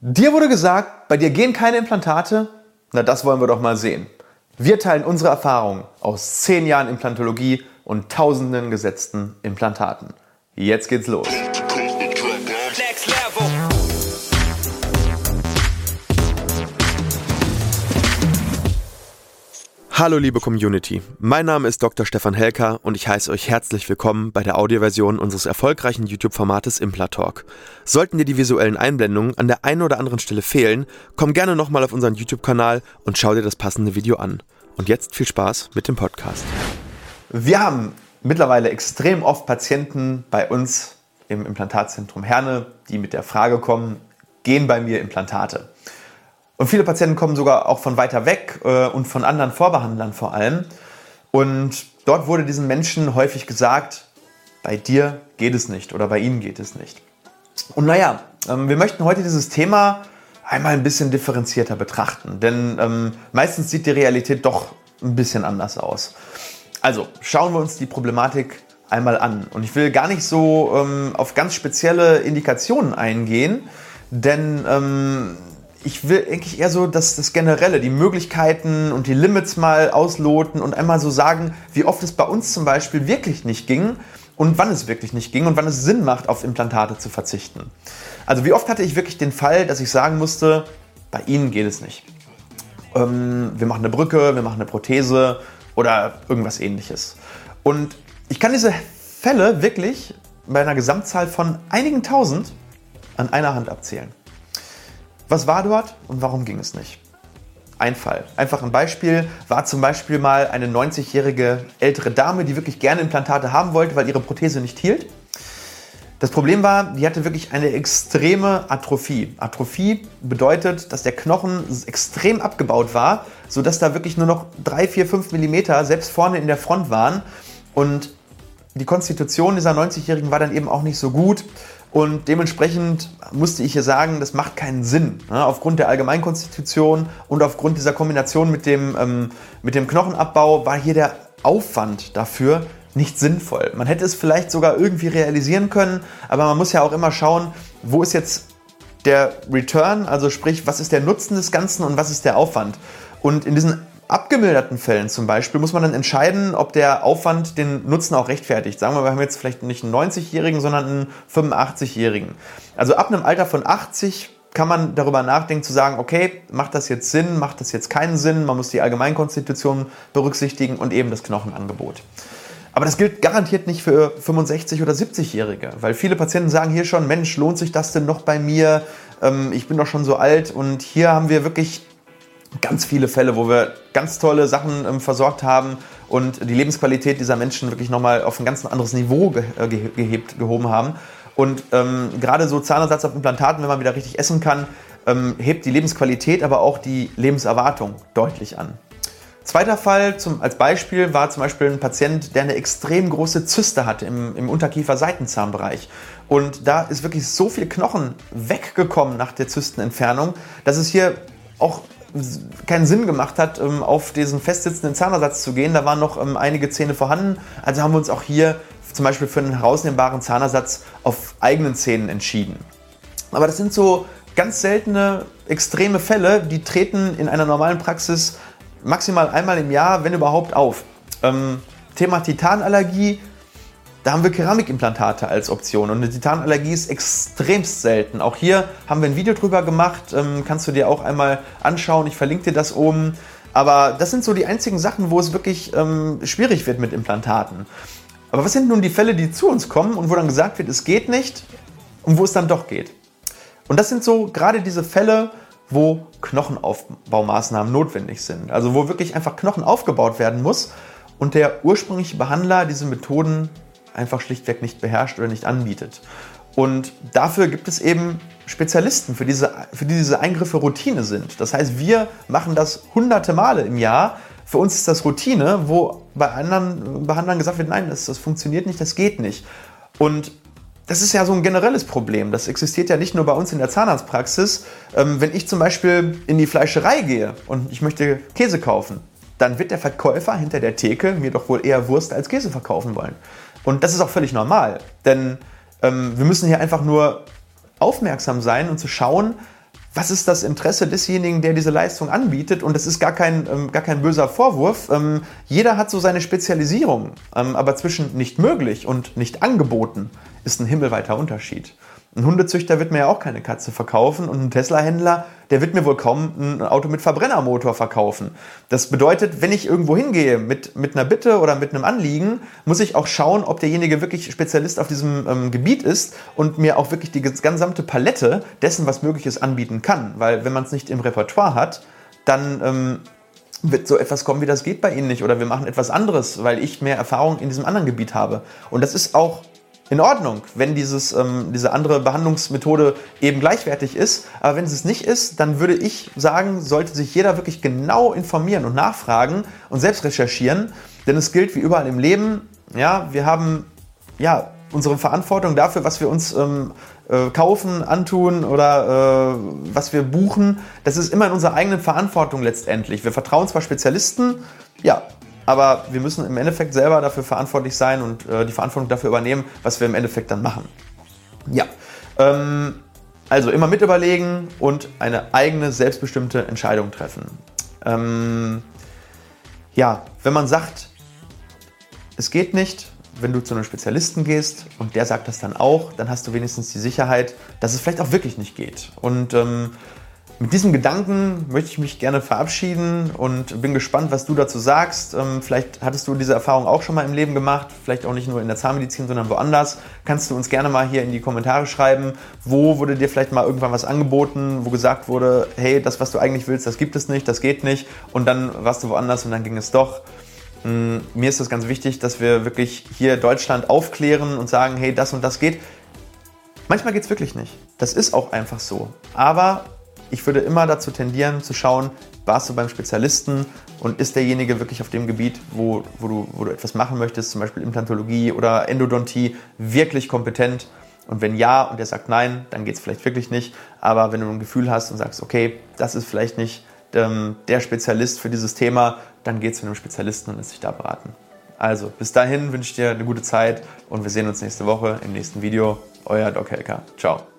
Dir wurde gesagt, bei dir gehen keine Implantate? Na, das wollen wir doch mal sehen. Wir teilen unsere Erfahrungen aus zehn Jahren Implantologie und tausenden gesetzten Implantaten. Jetzt geht's los. Hallo liebe Community, mein Name ist Dr. Stefan Helker und ich heiße euch herzlich willkommen bei der Audioversion unseres erfolgreichen YouTube-Formates Implatalk. Sollten dir die visuellen Einblendungen an der einen oder anderen Stelle fehlen, komm gerne nochmal auf unseren YouTube-Kanal und schau dir das passende Video an. Und jetzt viel Spaß mit dem Podcast. Wir haben mittlerweile extrem oft Patienten bei uns im Implantatzentrum Herne, die mit der Frage kommen, gehen bei mir Implantate? Und viele Patienten kommen sogar auch von weiter weg äh, und von anderen Vorbehandlern vor allem. Und dort wurde diesen Menschen häufig gesagt, bei dir geht es nicht oder bei ihnen geht es nicht. Und naja, ähm, wir möchten heute dieses Thema einmal ein bisschen differenzierter betrachten, denn ähm, meistens sieht die Realität doch ein bisschen anders aus. Also schauen wir uns die Problematik einmal an. Und ich will gar nicht so ähm, auf ganz spezielle Indikationen eingehen, denn ähm, ich will eigentlich eher so das, das Generelle, die Möglichkeiten und die Limits mal ausloten und einmal so sagen, wie oft es bei uns zum Beispiel wirklich nicht ging und wann es wirklich nicht ging und wann es Sinn macht, auf Implantate zu verzichten. Also wie oft hatte ich wirklich den Fall, dass ich sagen musste, bei Ihnen geht es nicht. Ähm, wir machen eine Brücke, wir machen eine Prothese oder irgendwas ähnliches. Und ich kann diese Fälle wirklich bei einer Gesamtzahl von einigen tausend an einer Hand abzählen. Was war dort und warum ging es nicht? Ein Fall. Einfach ein Beispiel war zum Beispiel mal eine 90-jährige ältere Dame, die wirklich gerne Implantate haben wollte, weil ihre Prothese nicht hielt. Das Problem war, die hatte wirklich eine extreme Atrophie. Atrophie bedeutet, dass der Knochen extrem abgebaut war, sodass da wirklich nur noch 3, 4, 5 Millimeter selbst vorne in der Front waren. Und die Konstitution dieser 90-Jährigen war dann eben auch nicht so gut. Und dementsprechend musste ich hier sagen, das macht keinen Sinn. Ne? Aufgrund der Allgemeinkonstitution und aufgrund dieser Kombination mit dem, ähm, mit dem Knochenabbau war hier der Aufwand dafür nicht sinnvoll. Man hätte es vielleicht sogar irgendwie realisieren können, aber man muss ja auch immer schauen, wo ist jetzt der Return, also sprich, was ist der Nutzen des Ganzen und was ist der Aufwand. Und in diesen abgemilderten Fällen zum Beispiel muss man dann entscheiden, ob der Aufwand den Nutzen auch rechtfertigt. Sagen wir, wir haben jetzt vielleicht nicht einen 90-Jährigen, sondern einen 85-Jährigen. Also ab einem Alter von 80 kann man darüber nachdenken zu sagen, okay, macht das jetzt Sinn, macht das jetzt keinen Sinn, man muss die Allgemeinkonstitution berücksichtigen und eben das Knochenangebot. Aber das gilt garantiert nicht für 65- oder 70-Jährige, weil viele Patienten sagen hier schon, Mensch, lohnt sich das denn noch bei mir? Ähm, ich bin doch schon so alt und hier haben wir wirklich ganz viele Fälle, wo wir ganz tolle Sachen ähm, versorgt haben und die Lebensqualität dieser Menschen wirklich nochmal auf ein ganz anderes Niveau ge äh, gehebt, gehoben haben. Und ähm, gerade so Zahnersatz auf Implantaten, wenn man wieder richtig essen kann, ähm, hebt die Lebensqualität, aber auch die Lebenserwartung deutlich an. Zweiter Fall zum, als Beispiel war zum Beispiel ein Patient, der eine extrem große Zyste hatte im, im Unterkiefer-Seitenzahnbereich. Und da ist wirklich so viel Knochen weggekommen nach der Zystenentfernung, dass es hier auch keinen Sinn gemacht hat, ähm, auf diesen festsitzenden Zahnersatz zu gehen. Da waren noch ähm, einige Zähne vorhanden. Also haben wir uns auch hier zum Beispiel für einen herausnehmbaren Zahnersatz auf eigenen Zähnen entschieden. Aber das sind so ganz seltene, extreme Fälle, die treten in einer normalen Praxis maximal einmal im Jahr, wenn überhaupt, auf. Ähm, Thema Titanallergie da haben wir Keramikimplantate als Option und eine Titanallergie ist extremst selten. Auch hier haben wir ein Video drüber gemacht, ähm, kannst du dir auch einmal anschauen. Ich verlinke dir das oben. Aber das sind so die einzigen Sachen, wo es wirklich ähm, schwierig wird mit Implantaten. Aber was sind nun die Fälle, die zu uns kommen und wo dann gesagt wird, es geht nicht und wo es dann doch geht? Und das sind so gerade diese Fälle, wo Knochenaufbaumaßnahmen notwendig sind. Also wo wirklich einfach Knochen aufgebaut werden muss und der ursprüngliche Behandler diese Methoden einfach schlichtweg nicht beherrscht oder nicht anbietet. Und dafür gibt es eben Spezialisten, für, diese, für die diese Eingriffe Routine sind. Das heißt, wir machen das hunderte Male im Jahr. Für uns ist das Routine, wo bei anderen Behandlern gesagt wird, nein, das, das funktioniert nicht, das geht nicht. Und das ist ja so ein generelles Problem. Das existiert ja nicht nur bei uns in der Zahnarztpraxis. Ähm, wenn ich zum Beispiel in die Fleischerei gehe und ich möchte Käse kaufen, dann wird der Verkäufer hinter der Theke mir doch wohl eher Wurst als Käse verkaufen wollen. Und das ist auch völlig normal, denn ähm, wir müssen hier einfach nur aufmerksam sein und zu schauen, was ist das Interesse desjenigen, der diese Leistung anbietet? Und das ist gar kein, ähm, gar kein böser Vorwurf. Ähm, jeder hat so seine Spezialisierung. Ähm, aber zwischen nicht möglich und nicht angeboten ist ein himmelweiter Unterschied. Ein Hundezüchter wird mir ja auch keine Katze verkaufen und ein Tesla-Händler, der wird mir wohl kaum ein Auto mit Verbrennermotor verkaufen. Das bedeutet, wenn ich irgendwo hingehe mit, mit einer Bitte oder mit einem Anliegen, muss ich auch schauen, ob derjenige wirklich Spezialist auf diesem ähm, Gebiet ist und mir auch wirklich die gesamte Palette dessen, was möglich ist, anbieten kann. Weil wenn man es nicht im Repertoire hat, dann ähm, wird so etwas kommen wie das geht bei Ihnen nicht oder wir machen etwas anderes, weil ich mehr Erfahrung in diesem anderen Gebiet habe. Und das ist auch in Ordnung, wenn dieses, ähm, diese andere Behandlungsmethode eben gleichwertig ist. Aber wenn es nicht ist, dann würde ich sagen, sollte sich jeder wirklich genau informieren und nachfragen und selbst recherchieren. Denn es gilt wie überall im Leben, ja, wir haben ja, unsere Verantwortung dafür, was wir uns ähm, äh, kaufen, antun oder äh, was wir buchen. Das ist immer in unserer eigenen Verantwortung letztendlich. Wir vertrauen zwar Spezialisten, ja, aber wir müssen im Endeffekt selber dafür verantwortlich sein und äh, die Verantwortung dafür übernehmen, was wir im Endeffekt dann machen. Ja, ähm, also immer mit überlegen und eine eigene, selbstbestimmte Entscheidung treffen. Ähm, ja, wenn man sagt, es geht nicht, wenn du zu einem Spezialisten gehst und der sagt das dann auch, dann hast du wenigstens die Sicherheit, dass es vielleicht auch wirklich nicht geht. Und ähm, mit diesem Gedanken möchte ich mich gerne verabschieden und bin gespannt, was du dazu sagst. Ähm, vielleicht hattest du diese Erfahrung auch schon mal im Leben gemacht, vielleicht auch nicht nur in der Zahnmedizin, sondern woanders. Kannst du uns gerne mal hier in die Kommentare schreiben, wo wurde dir vielleicht mal irgendwann was angeboten, wo gesagt wurde, hey, das, was du eigentlich willst, das gibt es nicht, das geht nicht. Und dann warst du woanders und dann ging es doch. Mm, mir ist das ganz wichtig, dass wir wirklich hier Deutschland aufklären und sagen, hey, das und das geht. Manchmal geht es wirklich nicht. Das ist auch einfach so. Aber ich würde immer dazu tendieren, zu schauen, warst du beim Spezialisten und ist derjenige wirklich auf dem Gebiet, wo, wo, du, wo du etwas machen möchtest, zum Beispiel Implantologie oder Endodontie, wirklich kompetent? Und wenn ja und er sagt nein, dann geht es vielleicht wirklich nicht. Aber wenn du ein Gefühl hast und sagst, okay, das ist vielleicht nicht ähm, der Spezialist für dieses Thema, dann geht es zu einem Spezialisten und lässt sich da beraten. Also, bis dahin wünsche ich dir eine gute Zeit und wir sehen uns nächste Woche im nächsten Video. Euer Doc Helker. Ciao.